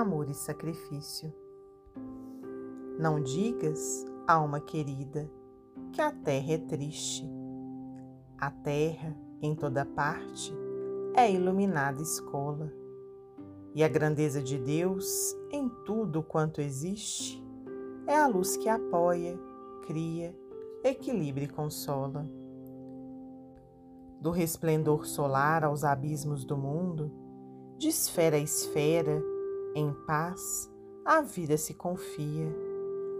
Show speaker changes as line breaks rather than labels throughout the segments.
amor e sacrifício. Não digas, alma querida, que a terra é triste. A terra, em toda parte, é iluminada escola. E a grandeza de Deus, em tudo quanto existe, é a luz que apoia, cria, equilibra e consola. Do resplendor solar aos abismos do mundo, de esfera a esfera, em paz, a vida se confia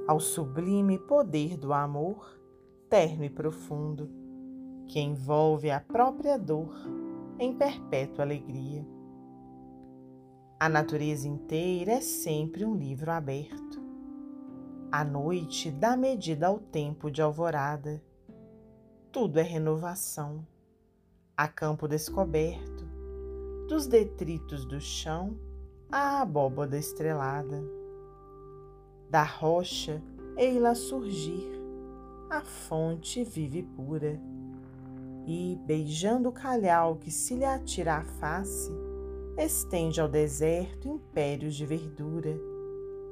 ao sublime poder do amor, terno e profundo, que envolve a própria dor em perpétua alegria. A natureza inteira é sempre um livro aberto. A noite dá medida ao tempo de alvorada. Tudo é renovação. A campo descoberto, dos detritos do chão à abóboda estrelada. Da rocha ei-la surgir, a fonte vive pura, e, beijando o calhau que se lhe atira à face, estende ao deserto impérios de verdura,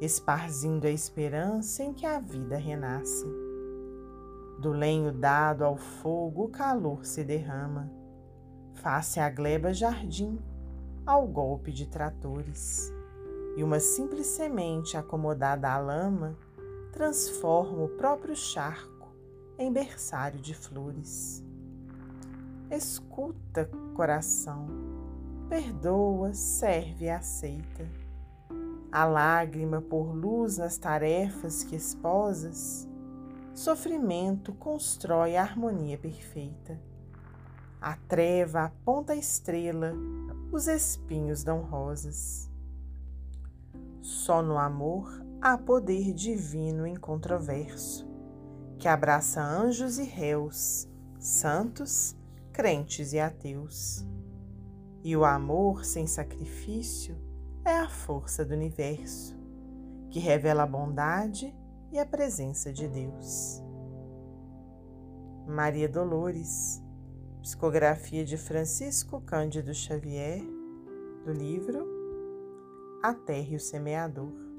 esparzindo a esperança em que a vida renasce. Do lenho dado ao fogo o calor se derrama, face a gleba jardim, ao golpe de tratores, e uma simples semente acomodada à lama transforma o próprio charco em berçário de flores. Escuta, coração, perdoa, serve e aceita. A lágrima por luz nas tarefas que esposas, sofrimento constrói a harmonia perfeita. A treva aponta a estrela, os espinhos dão rosas. Só no amor há poder divino incontroverso, que abraça anjos e réus, santos, crentes e ateus. E o amor sem sacrifício é a força do universo, que revela a bondade e a presença de Deus. Maria Dolores Psicografia de Francisco Cândido Xavier, do livro A Terra e o Semeador.